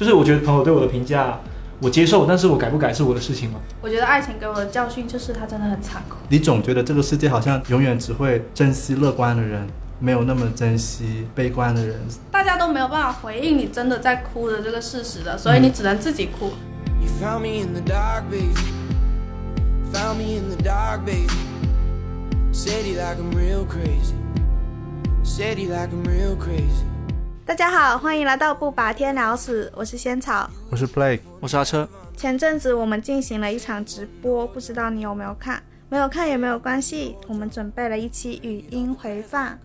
就是我觉得朋友对我的评价我接受，但是我改不改是我的事情嘛。我觉得爱情给我的教训就是它真的很残酷。你总觉得这个世界好像永远只会珍惜乐观的人，没有那么珍惜悲观的人。大家都没有办法回应你真的在哭的这个事实的，所以你只能自己哭。You 大家好，欢迎来到不把天聊死，我是仙草。我是 Blake，我是阿车，前阵子我们进行了一场直播，不知道你有没有看？没有看也没有关系，我们准备了一期语音回放。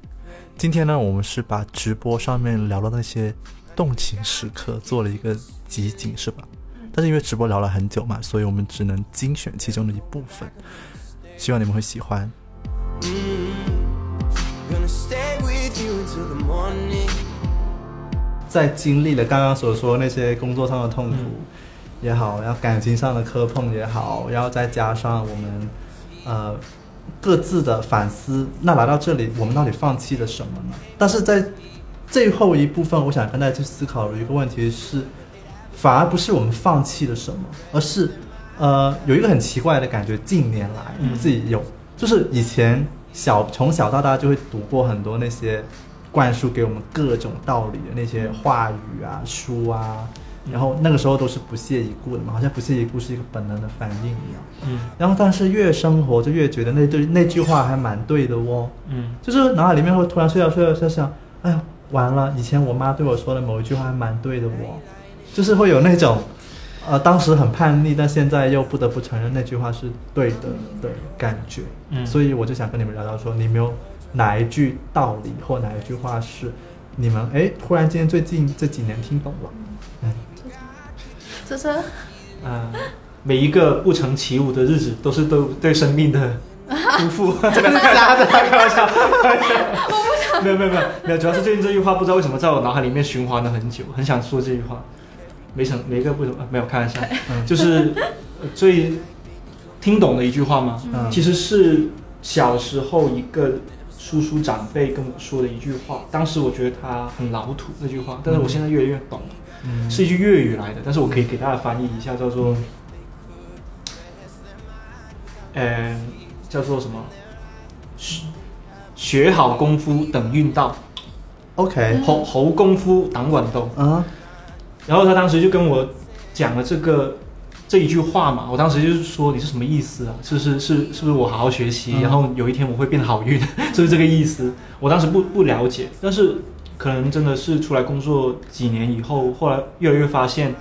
今天呢，我们是把直播上面聊的那些动情时刻做了一个集锦，是吧？但是因为直播聊了很久嘛，所以我们只能精选其中的一部分，希望你们会喜欢。在经历了刚刚所说那些工作上的痛苦也好，然后感情上的磕碰也好，然后再加上我们呃各自的反思，那来到这里，我们到底放弃了什么呢？但是在最后一部分，我想跟大家去思考的一个问题是，反而不是我们放弃了什么，而是呃有一个很奇怪的感觉，近年来嗯我自己有，就是以前小从小到大就会读过很多那些灌输给我们各种道理的那些话语啊、书啊，然后那个时候都是不屑一顾的嘛，好像不屑一顾是一个本能的反应一样。嗯。然后但是越生活就越觉得那对那句话还蛮对的哦，嗯。就是脑海里面会突然睡觉睡觉睡觉想，哎呀完了，以前我妈对我说的某一句话还蛮对的哦，就是会有那种，呃当时很叛逆，但现在又不得不承认那句话是对的的感觉。嗯，所以我就想跟你们聊聊说，你没有哪一句道理或哪一句话是你们哎突然间最近这几年听懂了？嗯，这是啊、每一个不成起舞的日子都是对 对生命的辜负。这个开玩笑，开玩笑，开玩笑。没有没有没有没有，主要是最近这句话不知道为什么在我脑海里面循环了很久，很想说这句话，没成没一个不怎么没有开玩笑，嗯就是呃最听懂的一句话吗？嗯其实是小时候一个叔叔长辈跟我说的一句话，当时我觉得他很老土那句话，但是我现在越来越懂了。嗯是一句粤语来的，但是我可以给大家翻译一下，叫做，呃，叫做什么？学学好功夫等运到，OK，猴猴功夫挡稳兜。啊，然后他当时就跟我讲了这个这一句话嘛，我当时就是说你是什么意思啊？是是是是不是我好好学习，嗯然后有一天我会变好运，是不是这个意思？我当时不不了解，但是可能真的是出来工作几年以后，后来越来越发现，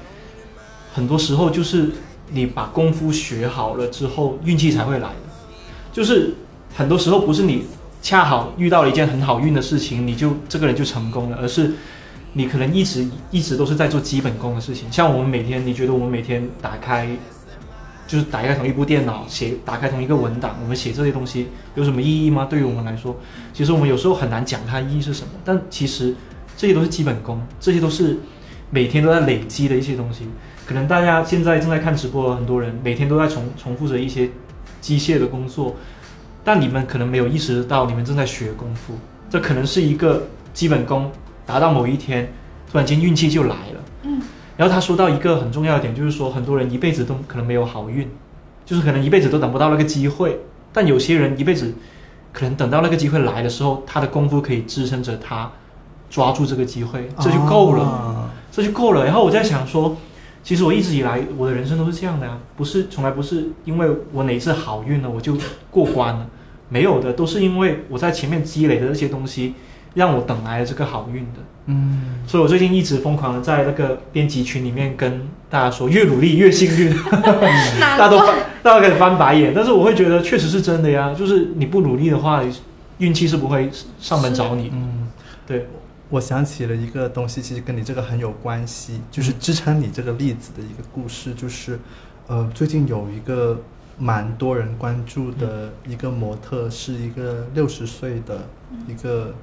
很多时候就是你把功夫学好了之后，运气才会来的。就是很多时候不是你恰好遇到了一件很好运的事情，你就这个人就成功了，而是你可能一直一直都是在做基本功的事情。像我们每天，你觉得我们每天打开，就是打开同一部电脑写，打开同一个文档，我们写这些东西有什么意义吗？对于我们来说，其实我们有时候很难讲它意义是什么，但其实这些都是基本功，这些都是每天都在累积的一些东西。可能大家现在正在看直播的很多人，每天都在重重复着一些机械的工作，但你们可能没有意识到你们正在学功夫，这可能是一个基本功，达到某一天，突然间运气就来了。嗯，然后他说到一个很重要的点，就是说很多人一辈子都可能没有好运，就是可能一辈子都等不到那个机会，但有些人一辈子可能等到那个机会来的时候，他的功夫可以支撑着他抓住这个机会，这就够了。啊这就够了。然后我在想说，其实我一直以来我的人生都是这样的呀、不是从来不是因为我哪一次好运了我就过关了，没有的，都是因为我在前面积累的这些东西，让我等来了这个好运的。嗯，所以我最近一直疯狂的在那个编辑群里面跟大家说，越努力越幸运，大家都翻大家开始翻白眼，但是我会觉得确实是真的呀，就是你不努力的话，运气是不会上门找你。嗯，对，我想起了一个东西，其实跟你这个很有关系，就是支撑你这个例子的一个故事，就是，呃，最近有一个蛮多人关注的一个模特，是一个六十岁的一个，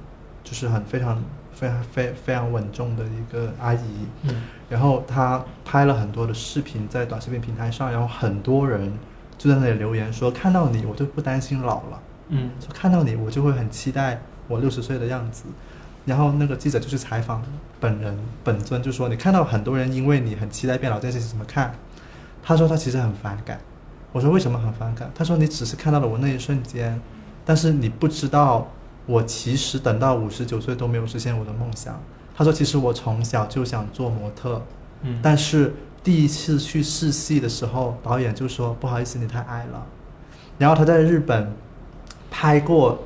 就是很非常非常非非常稳重的一个阿姨，嗯然后她拍了很多的视频在短视频平台上，然后很多人就在那里留言说，看到你我就不担心老了。嗯就看到你，我就会很期待我六十岁的样子。然后那个记者就去采访本人本尊，就说你看到很多人因为你很期待变老这件事情怎么看？他说他其实很反感。我说为什么很反感？他说你只是看到了我那一瞬间，但是你不知道我其实等到五十九岁都没有实现我的梦想。他说其实我从小就想做模特，嗯，但是第一次去试戏的时候，导演就说不好意思你太矮了。然后他在日本拍过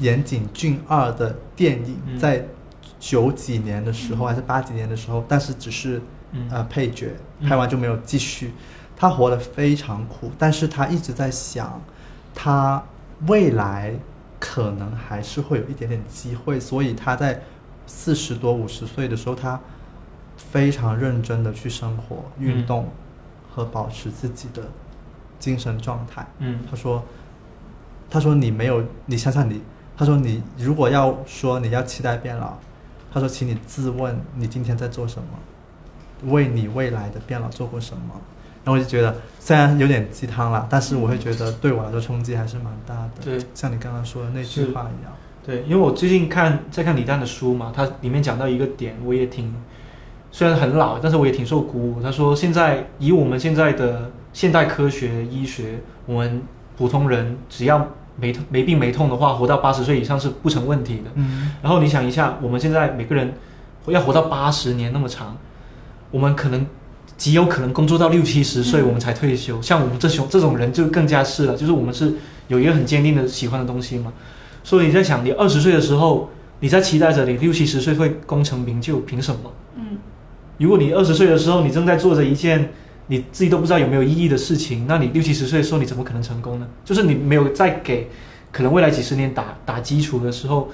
岩井俊二的电影，嗯在九几年的时候还是八几年的时候，但是只是嗯呃配角，嗯拍完就没有继续。他活得非常苦，但是他一直在想，他未来可能还是会有一点点机会，所以他在四十多五十岁的时候，他非常认真的去生活、运嗯动和保持自己的精神状态。嗯他说：“他说你没有，你想想你，他说你如果要说你要期待变老，他说请你自问你今天在做什么，为你未来的变老做过什么。”然后我就觉得虽然有点鸡汤了，但是我会觉得对我来说冲击还是蛮大的。对像你刚刚说的那句是话一样。对，因为我最近看在看李诞的书嘛，他里面讲到一个点，我也挺虽然很老，但是我也挺受鼓舞。他说现在以我们现在的现代科学医学，我们普通人只要没痛没病没痛的话，活到八十岁以上是不成问题的。嗯然后你想一下，我们现在每个人要活到八十年那么长，我们可能极有可能工作到六七十岁，嗯我们才退休。像我们这种这种人就更加是了，就是我们是有一个很坚定的喜欢的东西嘛。所以你在想，你二十岁的时候，你在期待着你六七十岁会功成名就，凭什么？嗯如果你二十岁的时候，你正在做着一件你自己都不知道有没有意义的事情，那你六七十岁的时候，你怎么可能成功呢？就是你没有在给可能未来几十年打打基础的时候，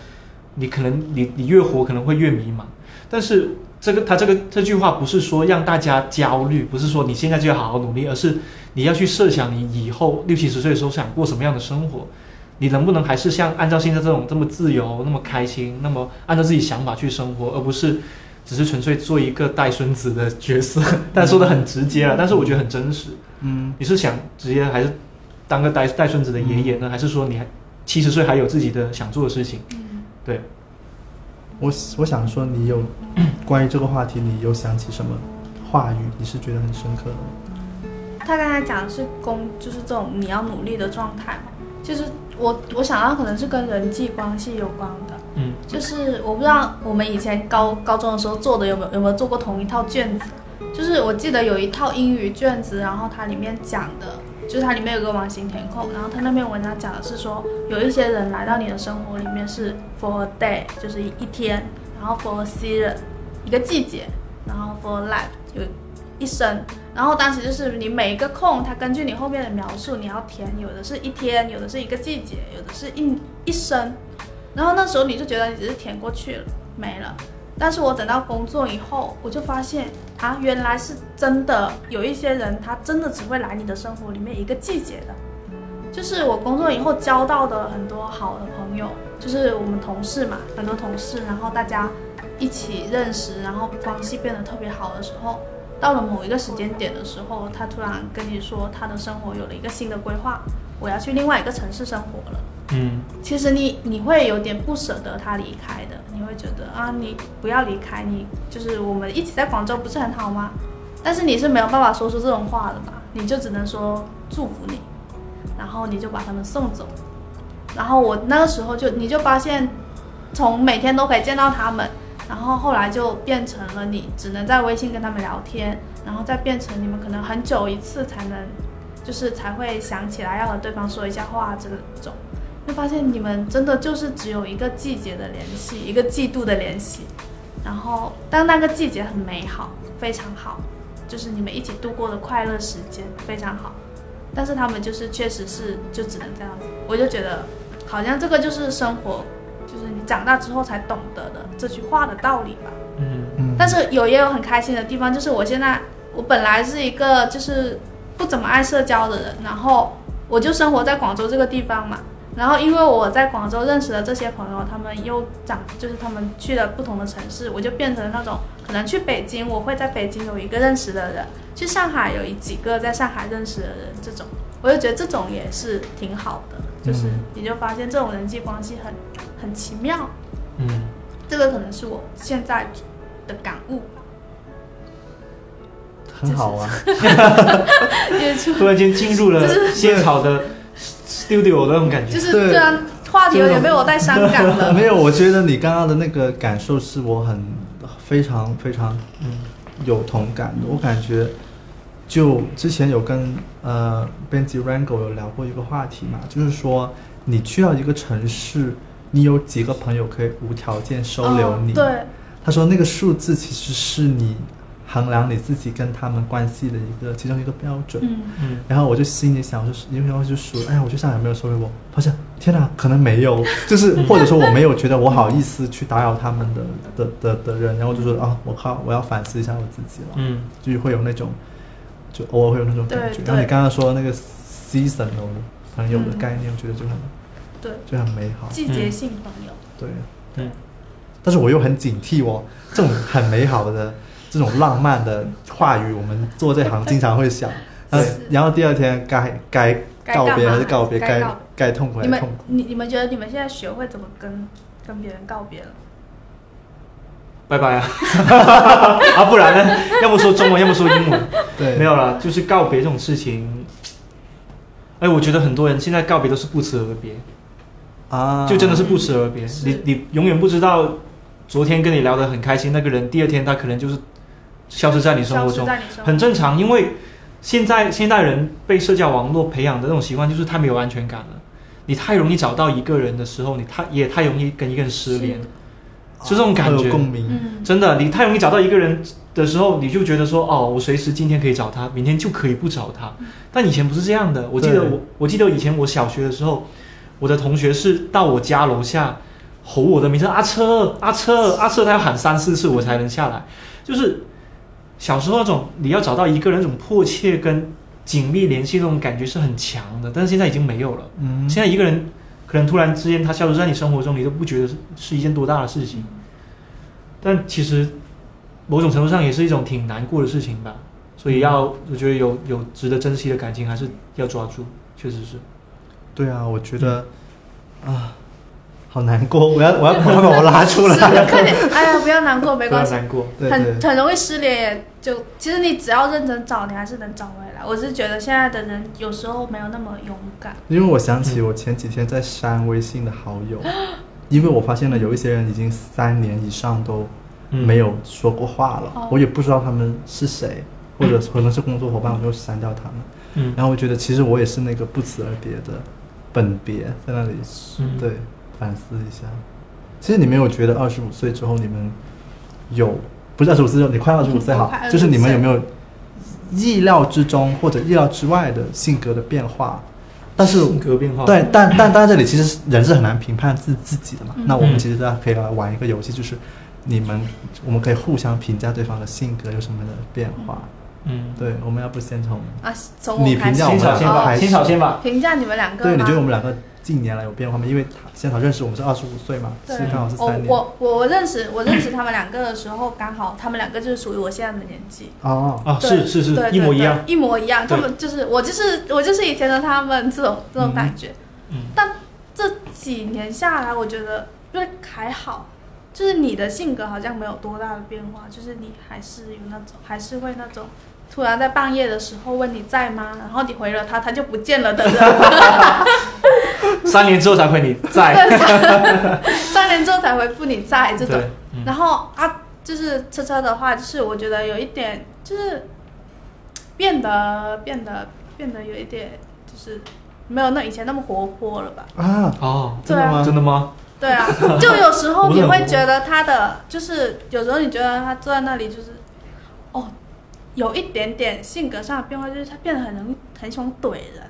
你可能你你越活可能会越迷茫。但是这个他这个这句话不是说让大家焦虑，不是说你现在就要好好努力，而是你要去设想你以后六七十岁的时候想过什么样的生活。你能不能还是像按照现在这种这么自由、那么开心、那么按照自己想法去生活，而不是只是纯粹做一个带孙子的角色？但说的很直接了，但是我觉得很真实。嗯你是想直接还是当个带带孙子的爷爷呢，还是说你还七十岁还有自己的想做的事情？嗯，对，我我想说，你有关于这个话题，你有想起什么话语？你是觉得很深刻的吗？他刚才讲的是工，就是这种你要努力的状态嘛。就是我我想到可能是跟人际关系有关的，嗯就是我不知道我们以前高高中的时候做的有没有有没有做过同一套卷子，就是我记得有一套英语卷子，然后它里面讲的，就是它里面有个完形填空，然后它那篇文章讲的是说，有一些人来到你的生活里面是 for a day，就是一天，然后 for a season，一个季节，然后 for a life 有一生，然后当时就是你每一个空，它根据你后面的描述，你要填，有的是一天，有的是一个季节，有的是一一生。然后那时候你就觉得你只是填过去了，没了。但是我等到工作以后，我就发现啊，原来是真的有一些人，他真的只会来你的生活里面一个季节的。就是我工作以后交到的很多好的朋友，就是我们同事嘛，很多同事，然后大家一起认识，然后关系变得特别好的时候，到了某一个时间点的时候，他突然跟你说他的生活有了一个新的规划，我要去另外一个城市生活了。嗯其实你你会有点不舍得他离开，会觉得啊，你不要离开，你就是我们一起在广州不是很好吗？但是你是没有办法说出这种话的吧？你就只能说祝福你，然后你就把他们送走。然后我那个时候就你就发现，从每天都可以见到他们，然后后来就变成了你只能在微信跟他们聊天，然后再变成你们可能很久一次才能，就是才会想起来要和对方说一下话这种。就发现你们真的就是只有一个季节的联系，一个季度的联系，然后但那个季节很美好，非常好，就是你们一起度过的快乐时间非常好，但是他们就是确实是就只能这样子，我就觉得好像这个就是生活，就是你长大之后才懂得的这句话的道理吧。嗯嗯，但是有也有很开心的地方，就是我现在我本来是一个就是不怎么爱社交的人，然后我就生活在广州这个地方嘛。然后因为我在广州认识的这些朋友，他们又长就是他们去了不同的城市，我就变成那种可能去北京，我会在北京有一个认识的人，去上海有一几个在上海认识的人，这种我就觉得这种也是挺好的，就是嗯你就发现这种人际关系很很奇妙。嗯，这个可能是我现在的感悟。很好啊。突然间进入了就是仙草的 studio 的那种感觉。就是对虽然话题有点被我带伤感了，没有，我觉得你刚刚的那个感受是我很非常非常嗯有同感的。我感觉就之前有跟呃编辑 Rango 有聊过一个话题嘛，就是说你去到一个城市，你有几个朋友可以无条件收留你？哦对，他说那个数字其实是你衡量你自己跟他们关系的一个其中一个标准。嗯，嗯。然后我就心里想，我就是因为我就说，哎呀，我去上海没有收留我，发现天哪，可能没有，就是或者说我没有觉得我好意思去打扰他们的的的的人，然后就说啊，我靠，我要反思一下我自己了，嗯。就会有那种，就偶尔会有那种感觉。然后你刚刚说那个 seasonal 朋友的概念，我觉得就很对，就很美好，季节性朋友，对。对。但是我又很警惕哦，这种很美好的、这种浪漫的话语，我们做这行经常会想，然后是然后第二天该该告别还是告别，该该该痛苦还是痛苦。你你们觉得你们现在学会怎么跟跟别人告别了？拜拜啊！啊，不然呢？要么说中文，要么说英文。对，没有啦，就是告别这种事情。哎，我觉得很多人现在告别都是不辞而别，啊，就真的是不辞而别。你你永远不知道，昨天跟你聊得很开心那个人，第二天他可能就是消失在你生活中，很正常。因为现在现代人被社交网络培养的那种习惯，就是太没有安全感了。你太容易找到一个人的时候，你太也太容易跟一个人失联，就这种感觉共鸣。嗯，真的，你太容易找到一个人的时候，你就觉得说，哦，我随时今天可以找他，明天就可以不找他。但以前不是这样的。我记得我，我记得以前我小学的时候，我的同学是到我家楼下吼我的名字，阿车，阿车，阿车，他要喊三四次我才能下来。就是小时候那种你要找到一个人那种迫切跟紧密联系那种感觉是很强的，但是现在已经没有了。嗯，现在一个人可能突然之间他消失在你生活中，你都不觉得是是一件多大的事情，但其实某种程度上也是一种挺难过的事情吧。所以要，我觉得有有值得珍惜的感情还是要抓住，确实是。对啊，我觉得啊，好难过，我要我要 把我拉出，来。快点，哎呀，不要难过，没不要关系，难过。很，很容易失联，也就其实你只要认真找，你还是能找回来。我是觉得现在的人有时候没有那么勇敢，因为我想起我前几天在删微信的好友，因为我发现了有一些人已经三年以上都嗯没有说过话了，哦我也不知道他们是谁，或者 可能是工作伙伴，我就删掉他们。嗯然后我觉得其实我也是那个不辞而别的本别，在那里嗯对反思一下。其实你没有觉得二十五岁之后你们有不是二十五岁之后，你快二十五岁好我快，25就是你们有没有意料之中或者意料之外的性格的变化？但是性格变化。对，但但但在这里其实人是很难评判自自己的嘛。嗯那我们嗯其实大家可以来玩一个游戏，就是你们我们可以互相评价对方的性格有什么的变化。嗯，对，我们要不先从啊，从你我开始评价我们先吧，还是先小先吧。评价你们两个对，你吗觉得我们两个近年来有变化吗？因为他现场认识我们是二十五岁嘛，对是刚好是我三年。我我我认识我认识他们两个的时候，刚好他们两个就是属于我现在的年纪，哦，啊，对是是是，对一模一样。，一模一样。他们就是我就是我就是以前的他们这种这种感觉，嗯但这几年下来，我觉得因为还好，就是你的性格好像没有多大的变化，就是你还是有那种还是会那种。突然在半夜的时候问你在吗？然后你回了他，他就不见了的人。三年之后才回你在。三三年之后才回复你在这种。嗯然后啊，就是车车的话，就是我觉得有一点，就是变得变得变得有一点，就是没有那以前那么活泼了吧？啊，哦，真的吗？真的吗？对啊，就有时候你会觉得他的，就是有时候你觉得他坐在那里，就是哦，有一点点性格上的变化，就是他变得很容易很喜欢怼人。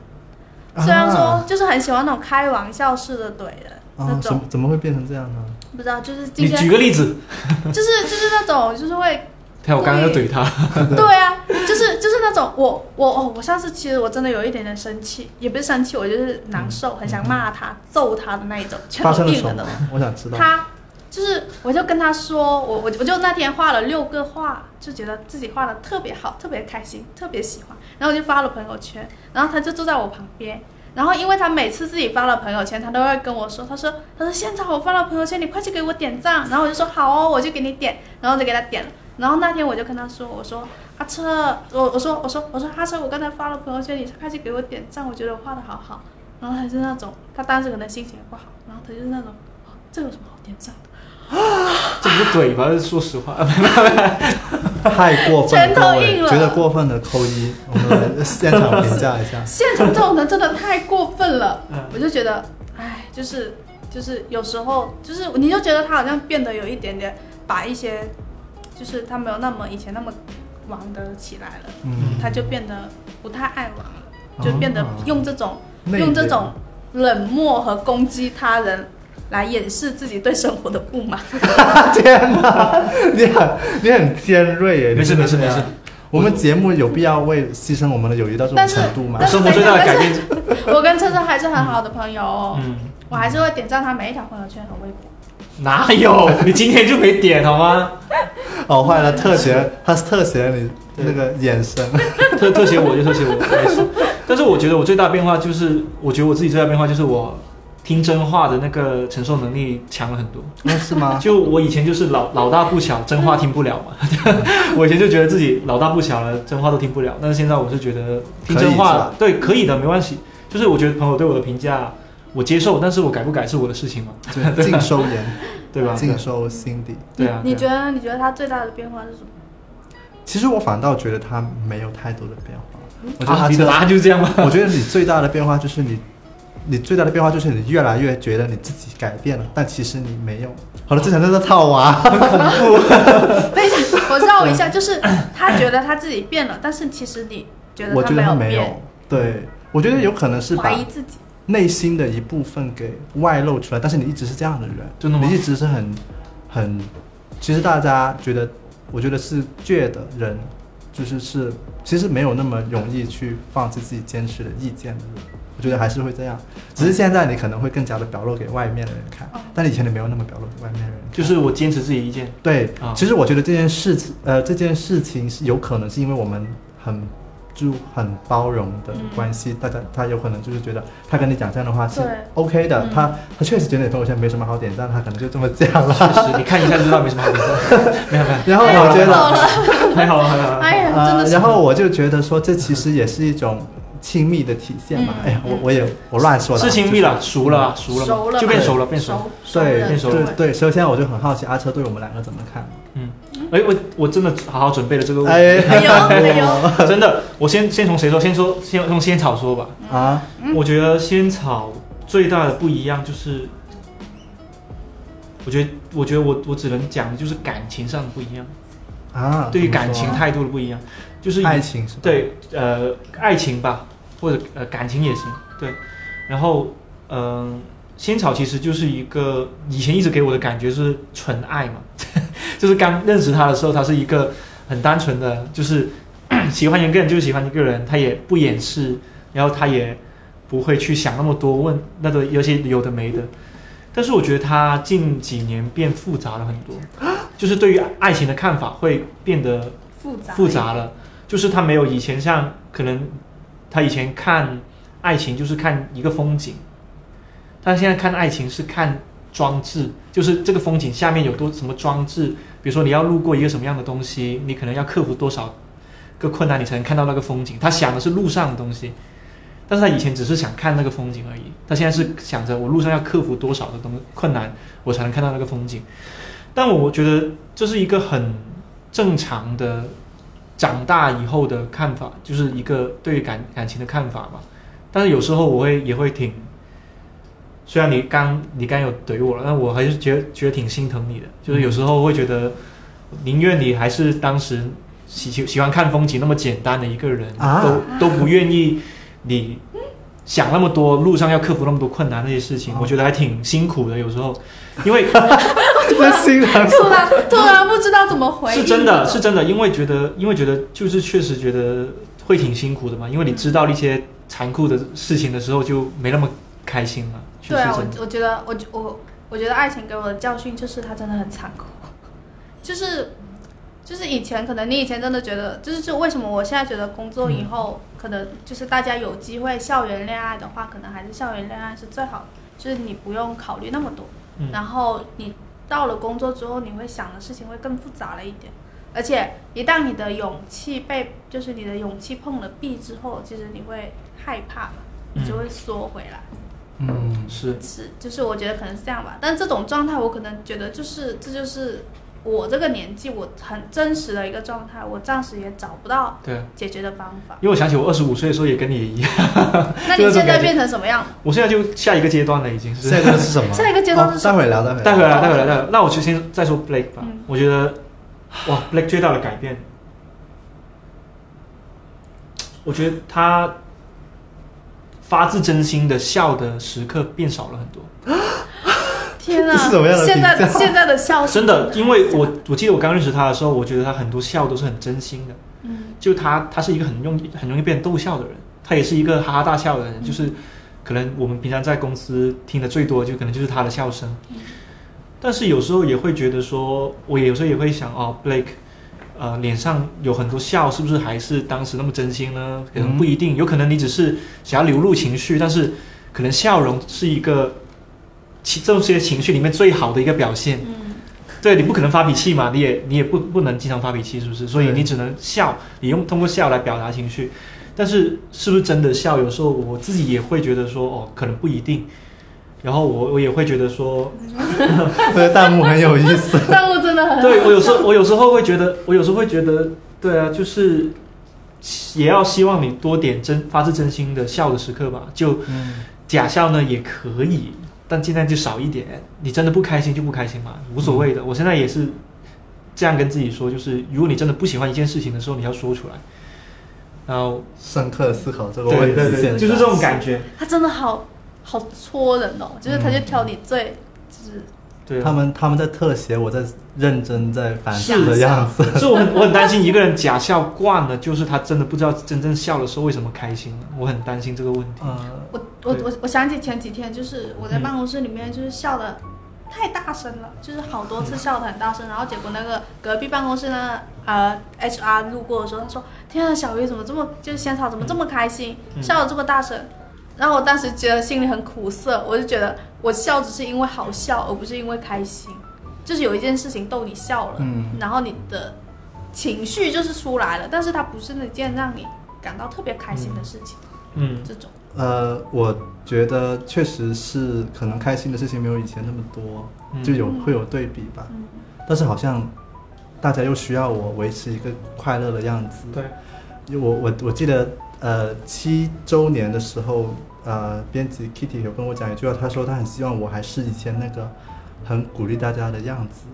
啊虽然说就是很喜欢那种开玩笑式的怼人、那啊，怎种么，怎么会变成这样呢？不知道就是今天举天个例子，就是就是那种就是会 看我刚刚要怼他。对啊，就是就是那种我我哦，我上次其实我真的有一点点生气，也不是生气，我就是难受，很想骂他、揍他的那一种，拳发头生了什么硬的。？我想知道。他就是，我就跟他说，我我我就那天画了六个画，就觉得自己画的特别好，特别开心，特别喜欢，然后我就发了朋友圈，然后他就坐在我旁边，然后因为他每次自己发了朋友圈，他都会跟我说，他说他说现在我发了朋友圈，你快去给我点赞。然后我就说好哦，我就给你点，然后就给他点了。然后那天我就跟他说，我说阿车，我我说我说我说阿车，我刚才发了朋友圈，你快去给我点赞，我觉得我画的好好。然后他是那种，他当时可能心情也不好，然后他就是那种，这有什么好点赞的？这不是怼吗？说实话，太过分了，拳头各位硬了。觉得过分的扣一，我们来现场评价一下。现场这种人真的太过分了。嗯，我就觉得，哎，就是就是有时候就是你就觉得他好像变得有一点点把一些，就是他没有那么以前那么玩得起来了，嗯，他就变得不太爱玩了，就变得哦用这种用这种冷漠和攻击他人来掩饰自己对生活的不满。天哪，你很你很尖锐耶！没事没事没事。我们节目有必要为牺牲我们的友谊到这种程度吗生活最大的改变，我跟车车还是很好的朋友哦，嗯，我还是会点赞他每一条朋友圈和微博。哪有？你今天就没点好吗？哦，坏了，特写，他是特写了你那个眼神。特特写我就特写我，没事。但是我觉得我最大的变化就是，我觉得我自己最大的变化就是我听真话的那个承受能力强了很多。那是吗？就我以前就是老老大不小，真话听不了嘛。我以前就觉得自己老大不小了，真话都听不了。但是现在我是觉得听真话吧，对，可以的，没关系。就是我觉得朋友对我的评价我接受，但是我改不改是我的事情嘛，就 尽收眼，对吧？尽收心底。对啊。你觉得你觉得他最大的变化是什么？其实我反倒觉得他没有太多的变化。我觉得啊，他这你的答案就是这样吗？我觉得你最大的变化就是你，你最大的变化就是你越来越觉得你自己改变了，但其实你没有。好了，这场真的套娃，等一下，我绕一下，就是他觉得他自己变了，但是其实你觉得我觉得他没有。对，我觉得有可能是把怀疑自己。内心的一部分给外露出来，但是你一直是这样的人，真的吗你一直是很很，其实大家觉得，我觉得是倔的人，就是是其实没有那么容易去放弃自己坚持的意见的人。我觉得还是会这样，只是现在你可能会更加的表露给外面的人看哦，但以前你没有那么表露给外面的人。就是我坚持自己意见。对啊，其实我觉得这件事情，呃，这件事情是有可能是因为我们很就很包容的嗯关系，大家他有可能就是觉得他跟你讲这样的话是 OK 的，嗯他他确实觉得你朋友圈没什么好点赞，他可能就这么讲了。确实，你看一下就知道没什么好点赞。没有没有，然后我觉得，还好还好。哎呀，真呃，的是。然后我就觉得说，这其实也是一种亲密的体现嘛。嗯哎呀，我我也我乱说的啊，是亲密了，熟了，熟了，熟了就变熟了，变熟。熟就是。对变熟了对对，所以现在我就很好奇阿车对我们两个怎么看？嗯，哎，我我真的好好准备了这个问题。真的，我先先从谁说？先说先用仙草说吧。啊，嗯我觉得仙草最大的不一样就是，我觉得我觉得我我只能讲的就是感情上的不一样，啊，对于感情态度的不一样，就是爱情是吧？对呃爱情吧，或者呃感情也行，对。然后嗯、仙草其实就是一个以前一直给我的感觉是纯爱嘛，就是刚认识他的时候，他是一个很单纯的，就是 喜欢一个人就是喜欢一个人，他也不掩饰，然后他也不会去想那么多，问那个有些有的没的。但是我觉得他近几年变复杂了很多，就是对于爱情的看法会变得复杂复杂了，就是他没有以前像可能他以前看爱情就是看一个风景，他现在看爱情是看装置，就是这个风景下面有多什么装置，比如说你要路过一个什么样的东西，你可能要克服多少个困难，你才能看到那个风景。他想的是路上的东西，但是他以前只是想看那个风景而已，他现在是想着我路上要克服多少的东困难，我才能看到那个风景。但我觉得这是一个很正常的长大以后的看法，就是一个对于感感情的看法吧。但是有时候我会也会挺，虽然你刚你刚有怼我了，但我还是觉得觉得挺心疼你的。就是有时候会觉得，宁愿你还是当时喜喜喜欢看风景那么简单的一个人，啊都都不愿意你想那么多，路上要克服那么多困难那些事情，哦我觉得还挺辛苦的。有时候，因为这心疼。突然突然不知道怎么回应，是真的，是真的，因为觉得，因为觉得就是确实觉得会挺辛苦的嘛，因为你知道一些残酷的事情的时候，就没那么开心了。对啊，我我觉得我我我觉得爱情给我的教训就是它真的很残酷，就是就是以前可能你以前真的觉得，就是就为什么我现在觉得工作以后、可能就是大家有机会校园恋爱的话，可能还是校园恋爱是最好的，就是你不用考虑那么多，嗯然后你到了工作之后，你会想的事情会更复杂了一点，而且一旦你的勇气被就是你的勇气碰了壁之后，其实你会害怕嘛，你就会缩回来。嗯，是，是，就是我觉得可能是这样吧。但这种状态，我可能觉得就是这就是我这个年纪我很真实的一个状态，我暂时也找不到。解决的方法。因为我想起我二十五岁的时候也跟你一样，那你现在变成什么样？我现在就下一个阶段了，已经是。下一个是什么？下一个阶段是哦什么待会聊，待会待会来，哦待会聊，待会来。那我就先再说 Blake 吧。嗯我觉得，哇，Blake 最大的改变，我觉得他发自真心的笑的时刻变少了很多。天啊！这是什么样的现在评价 现在的笑是真的，因为我我记得我刚认识他的时候，我觉得他很多笑都是很真心的。嗯就他，他是一个很容易很容易被人逗笑的人，他也是一个哈哈大笑的人，就是可能我们平常在公司听的最多，就可能就是他的笑声。但是有时候也会觉得说，我也有时候也会想哦，Blake，呃，脸上有很多笑，是不是还是当时那么真心呢？可能不一定，有可能你只是想要流露情绪，但是可能笑容是一个其这些情绪里面最好的一个表现。嗯对你不可能发脾气嘛，你也你也不不能经常发脾气，是不是？所以你只能笑，你用通过笑来表达情绪。但是是不是真的笑？有时候我自己也会觉得说，哦，可能不一定。然后我我也会觉得说，这个弹幕很有意思。弹幕真的很对我有时候我有时候会觉得，我有时候会觉得，对啊，就是也要希望你多点真发自真心的笑的时刻吧。就嗯，假笑呢也可以，但尽量就少一点。你真的不开心就不开心嘛，无所谓的。我现在也是这样跟自己说，就是如果你真的不喜欢一件事情的时候，你要说出来。然后，深刻地思考这个对问题，就是这种感觉。他真的好好戳人哦，就是他就挑你最就是对啊，他们他们在特写我在认真在反是思的样子。所以我很 我很担心一个人假笑惯了，就是他真的不知道真正笑的时候为什么开心。我很担心这个问题。呃，我我我我想起前几天，就是我在嗯。办公室里面就是笑的太大声了，就是好多次笑的很大声，然后结果那个隔壁办公室呢，呃，HR 路过的时候，他说：“天啊，小鱼怎么这么就是仙草怎么这么开心，嗯。笑的这么大声？”然后我当时觉得心里很苦涩，我就觉得我笑只是因为好笑，而不是因为开心，就是有一件事情逗你笑了，嗯。然后你的情绪就是出来了，但是它不是那件让你感到特别开心的事情，嗯，这种。呃，我觉得确实是可能开心的事情没有以前那么多，嗯就有会有对比吧。嗯但是好像大家又需要我维持一个快乐的样子。对，因为我我我记得呃七周年的时候，呃编辑 Kitty 有跟我讲一句话，他说他很希望我还是以前那个很鼓励大家的样子。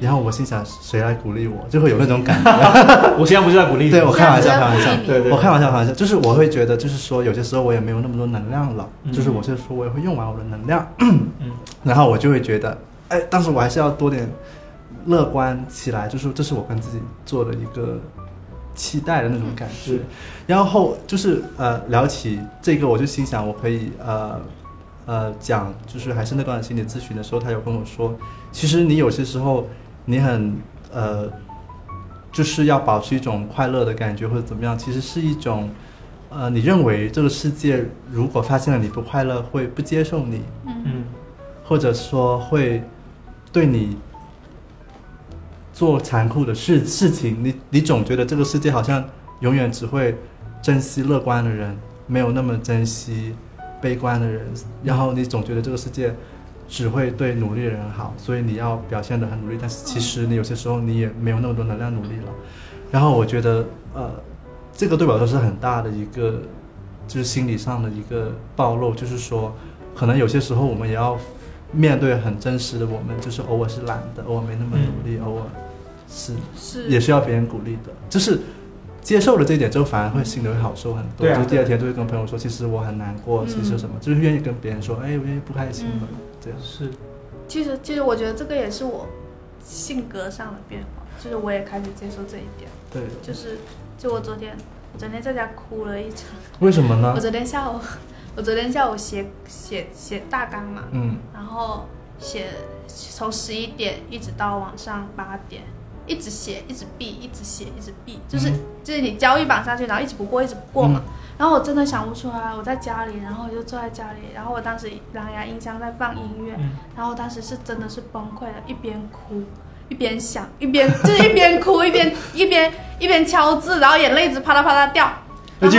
然后我心想，谁来鼓励我？就会有那种感觉。我现在不是在鼓励你，对我开玩笑，开玩笑子。对对，我开玩笑，开玩笑，就是我会觉得，就是说，有些时候我也没有那么多能量了，嗯就是我是说我也会用完我的能量，嗯 然后我就会觉得，哎，但是我还是要多点乐观起来，就是这是我跟自己做的一个期待的那种感觉是。然后就是呃聊起这个，我就心想我可以呃呃讲，就是还是那段心理咨询的时候，他有跟我说，其实你有些时候你很呃，就是要保持一种快乐的感觉或者怎么样，其实是一种。呃，你认为这个世界如果发现了你不快乐，会不接受你，嗯嗯或者说会对你做残酷的事事情，你你总觉得这个世界好像永远只会珍惜乐观的人，没有那么珍惜悲观的人，然后你总觉得这个世界只会对努力的人好，所以你要表现得很努力，但是其实你有些时候你也没有那么多能量努力了。然后我觉得，呃，这个对我来说是很大的一个，就是心理上的一个暴露，就是说，可能有些时候我们也要面对很真实的我们，就是偶尔是懒的，偶尔没那么努力，偶尔是是也需要别人鼓励的，就是接受了这一点之后，反而会心里会好受很多。对啊就第二天就会跟朋友说，其实我很难过，嗯其实什么，就是愿意跟别人说，哎，我愿意不开心了，嗯这样。是，其实其实我觉得这个也是我性格上的变化，就是我也开始接受这一点，对，就是就我昨天我昨天在家哭了一场，为什么呢？我？昨天下午 我昨天下午写写写大纲嘛，嗯。然后写从十一点一直到晚上八点，一直写，一直闭，一直写，一直闭，就是、就是你交易榜上去，然后一直不过，一直不过嘛。然后我真的想不出来，我在家里，然后我就坐在家里，然后我当时蓝牙音箱在放音乐，嗯然后当时是真的是崩溃了，一边哭一边想，一边 就是一边哭一边一边一边敲字，然后眼泪一直啪啦啪啦掉。而且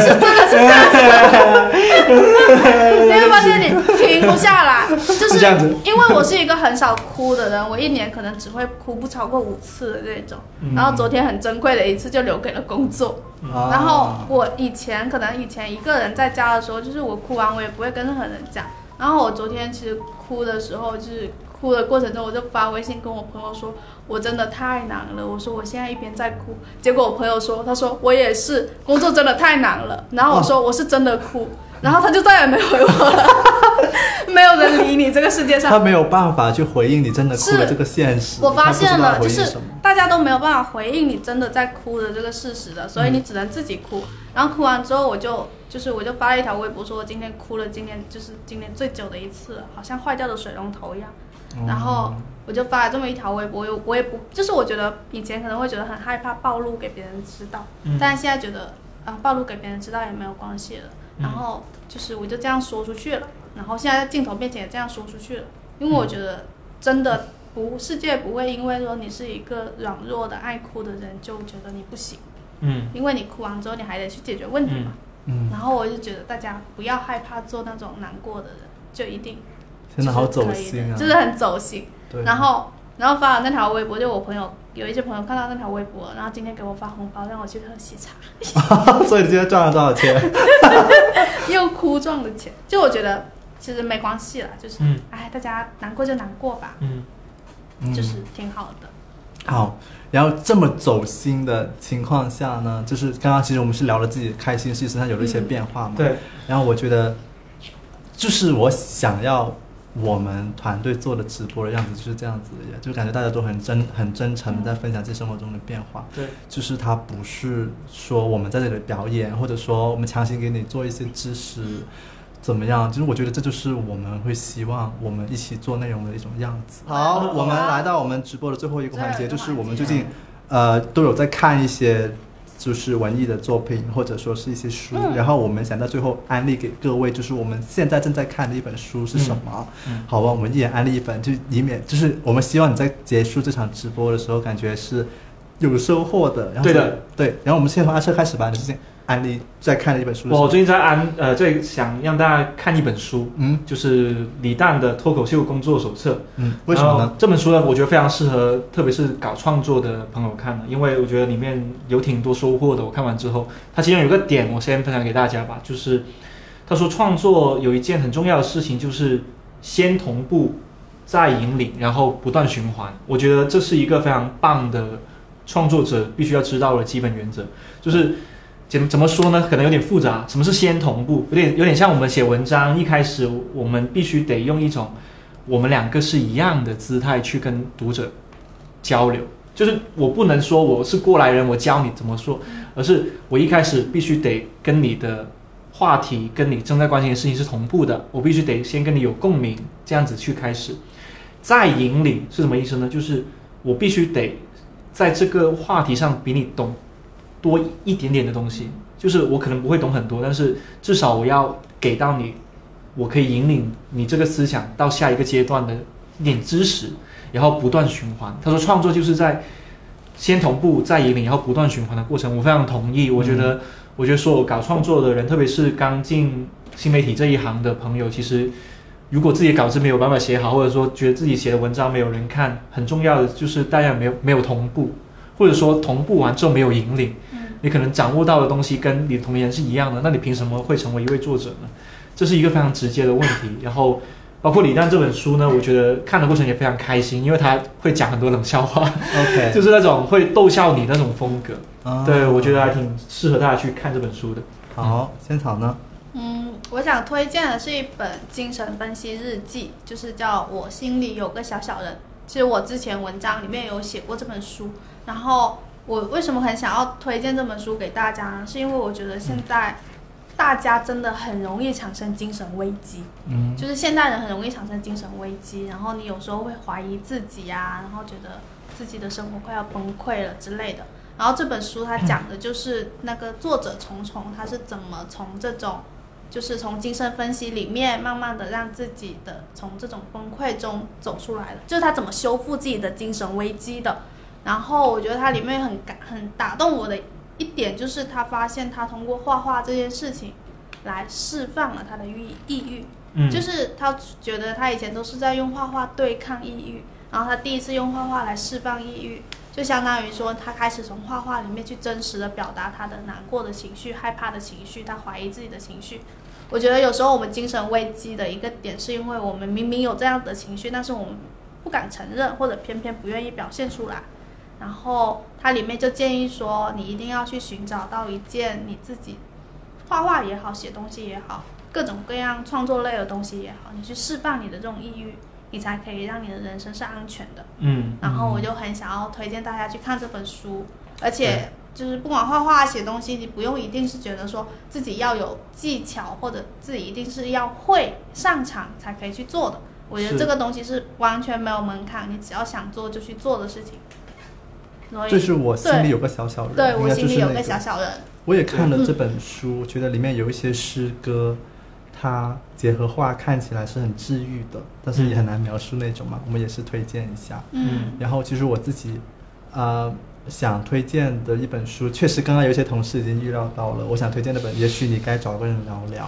是真的是这样子的，你会发现你停不下来，就是因为我是一个很少哭的人，我一年可能只会哭不超过五次的这种。嗯然后昨天很珍贵的一次就留给了工作。啊然后我以前可能以前一个人在家的时候，就是我哭完我也不会跟任何人讲。然后我昨天其实哭的时候，就是哭的过程中，我就发微信跟我朋友说，我真的太难了。我说我现在一边在哭，结果我朋友说，他说我也是，工作真的太难了。然后我说我是真的哭，然后他就再也没回我了，没有人理你这个世界上他。没有办法去回应你真的哭的这个现实，我发现了，就是大家都没有办法回应你真的在哭的这个事实的，所以你只能自己哭。然后哭完之后，我就就是我就发了一条微博，说我今天哭了，今天就是今年最久的一次，好像坏掉的水龙头一样。然后我就发了这么一条微博，我也我也不就是我觉得以前可能会觉得很害怕暴露给别人知道，嗯但是现在觉得啊暴露给别人知道也没有关系了。嗯然后就是我就这样说出去了，然后现在在镜头面前也这样说出去了，因为我觉得真的不世界不会因为说你是一个软弱的爱哭的人就觉得你不行，嗯因为你哭完之后你还得去解决问题嘛。嗯，然后我就觉得大家不要害怕做那种难过的人，就一定真的好走心啊，就是很走心。对，然后然后发了那条微博，就我朋友有一些朋友看到那条微博，然后今天给我发红包让我去喝喜茶，所以你今天赚了多少钱？又哭赚的钱，就我觉得其实没关系啦，就是嗯。哎大家难过就难过吧，嗯。嗯。就是挺好的。好，然后这么走心的情况下呢，就是刚刚其实我们是聊了自己开心事身上有了一些变化嘛，对，然后我觉得，就是我想要我们团队做的直播的样子就是这样子的，就感觉大家都很真、很真诚的在分享自己生活中的变化。对，就是它不是说我们在这里表演，或者说我们强行给你做一些知识，怎么样？就是我觉得这就是我们会希望我们一起做内容的一种样子。好，我们来到我们直播的最后一个环节，就是我们最近呃都有在看一些。就是文艺的作品，或者说是一些书，嗯然后我们想到最后安利给各位，就是我们现在正在看的一本书是什么？嗯好吧，我们一人安利一本，就以免就是我们希望你在结束这场直播的时候，感觉是有收获的。然后对的，对。然后我们先从阿车开始吧，你最近安利在看的一本书我最近在安呃最想让大家看一本书，嗯就是李诞的《脱口秀工作手册》。嗯，为什么呢？这本书呢，我觉得非常适合，特别是搞创作的朋友看的，因为我觉得里面有挺多收获的。我看完之后，它其中有个点，我先分享给大家吧，就是他说创作有一件很重要的事情，就是先同步，再引领，然后不断循环。我觉得这是一个非常棒的创作者必须要知道的基本原则，就是。怎怎么说呢？可能有点复杂。什么是先同步？有点有点像我们写文章，一开始我们必须得用一种我们两个是一样的姿态去跟读者交流。就是我不能说我是过来人，我教你怎么说，而是我一开始必须得跟你的话题、跟你正在关心的事情是同步的，我必须得先跟你有共鸣，这样子去开始。再引领是什么意思呢？就是我必须得在这个话题上比你懂多一点点的东西，就是我可能不会懂很多，但是至少我要给到你，我可以引领你这个思想到下一个阶段的一点知识，然后不断循环。他说创作就是在先同步再引领，然后不断循环的过程，我非常同意。我觉得，我觉得所有搞创作的人，特别是刚进新媒体这一行的朋友，其实如果自己稿子没有办法写好，或者说觉得自己写的文章没有人看，很重要的就是大家没有没有同步，或者说同步完之后没有引领。嗯你可能掌握到的东西跟你同龄人是一样的，那你凭什么会成为一位作者呢？这是一个非常直接的问题。然后，包括李诞这本书呢，我觉得看的过程也非常开心，因为他会讲很多冷笑话，OK，就是那种会逗笑你那种风格。啊对，我觉得还挺适合大家去看这本书的。好。仙草呢？嗯，我想推荐的是一本精神分析日记，就是叫《我心里有个小小人》。其实我之前文章里面有写过这本书，然后我为什么很想要推荐这本书给大家呢？是因为我觉得现在大家真的很容易产生精神危机，嗯就是现代人很容易产生精神危机，然后你有时候会怀疑自己啊，然后觉得自己的生活快要崩溃了之类的。然后这本书它讲的就是那个作者虫虫他是怎么从这种，就是从精神分析里面慢慢的让自己的从这种崩溃中走出来的，就是他怎么修复自己的精神危机的。然后我觉得它里面很感很打动我的一点就是他发现他通过画画这件事情来释放了他的抑抑郁。嗯，就是他觉得他以前都是在用画画对抗抑郁，然后他第一次用画画来释放抑郁，就相当于说他开始从画画里面去真实的表达他的难过的情绪、害怕的情绪、他怀疑自己的情绪。我觉得有时候我们精神危机的一个点，是因为我们明明有这样的情绪，但是我们不敢承认，或者偏偏不愿意表现出来。然后它里面就建议说，你一定要去寻找到一件你自己画画也好、写东西也好。各种各样创作类的东西也好，你去释放你的这种抑郁，你才可以让你的人生是安全的。嗯，然后我就很想要推荐大家去看这本书，而且就是不管画画、写东西，你不用一定是觉得说自己要有技巧，或者自己一定是要会擅长才可以去做的。我觉得这个东西是完全没有门槛，你只要想做就去做的事情。就是我心里有个小小人，对我应该就是那心里有个小小人。我也看了这本书，觉得里面有一些诗歌，它结合画看起来是很治愈的，但是也很难描述那种嘛。我们也是推荐一下。嗯然后其实我自己，呃，想推荐的一本书，确实刚刚有一些同事已经预料到了，我想推荐那本《也许你该找个人聊聊》。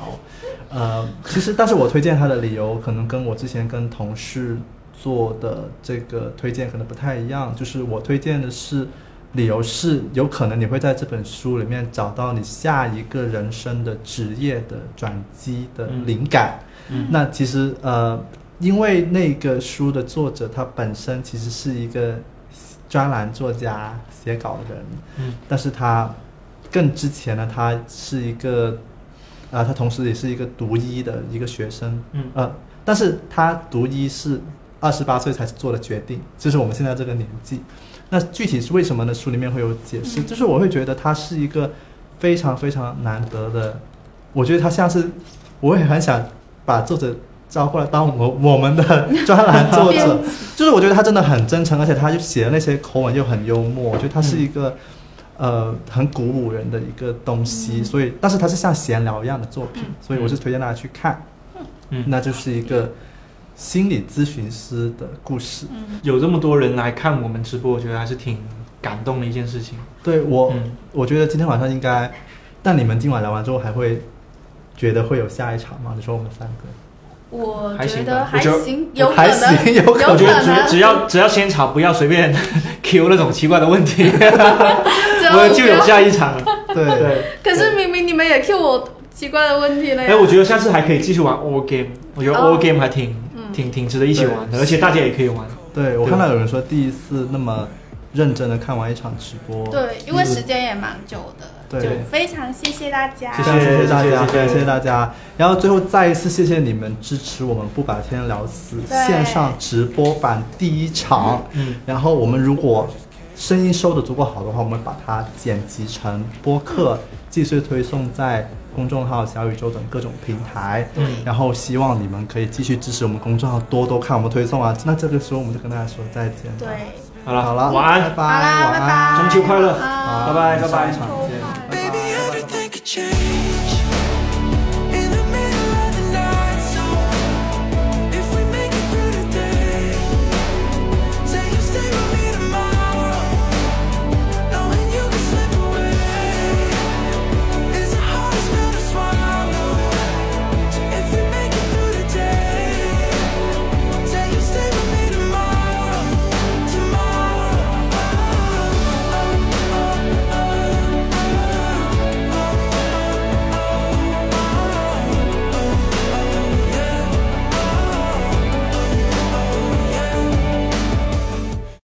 呃，其实但是我推荐它的理由，可能跟我之前跟同事做的这个推荐可能不太一样，就是我推荐的是。理由是，有可能你会在这本书里面找到你下一个人生的职业的转机的灵感。嗯那其实呃，因为那个书的作者他本身其实是一个专栏作家、写稿人，嗯但是他更之前呢，他是一个啊、他同时也是一个读医的一个学生，嗯呃，但是他读医是二十八岁才做的决定，就是我们现在这个年纪。那具体是为什么呢？书里面会有解释，就是我会觉得他是一个非常非常难得的，我觉得他像是，我也很想把作者招过来当我我们的专栏作者，就是我觉得他真的很真诚，而且他就写的那些口吻又很幽默，我觉得他是一个、呃很鼓舞人的一个东西，所以但是他是像闲聊一样的作品，所以我是推荐大家去看，嗯，那就是一个心理咨询师的故事。嗯有这么多人来看我们直播，我觉得还是挺感动的一件事情。对我，嗯我觉得今天晚上应该，但你们今晚聊完之后还会觉得会有下一场吗？你说我们三个，我还行觉得还行，有可还能，行有可能我觉得只能只要只要现场不要随便 Q 那种奇怪的问题，我就有下一场了。对对，可是明明你们也 Q 我奇怪的问题了呀。哎，我觉得下次还可以继续玩 All Game，我觉得哦 All Game 还挺嗯挺挺值得一起玩的，而且大家也可以玩。对，我看到有人说第一次那么认真的看完一场直播，对，因为时间也蛮久的，对就非常谢谢大家。非常谢谢大家，谢谢大家。然后最后再一次谢谢你们支持我们不把天聊死线上直播版第一场。嗯，然后我们如果声音收的足够好的话，我们把它剪辑成播客，继续推送在公众号、小宇宙等各种平台。嗯然后希望你们可以继续支持我们公众号，多多看我们推送啊。那这个时候我们就跟大家说再见。对，好了，好了，晚安，拜拜，晚安，中秋快乐好拜拜拜拜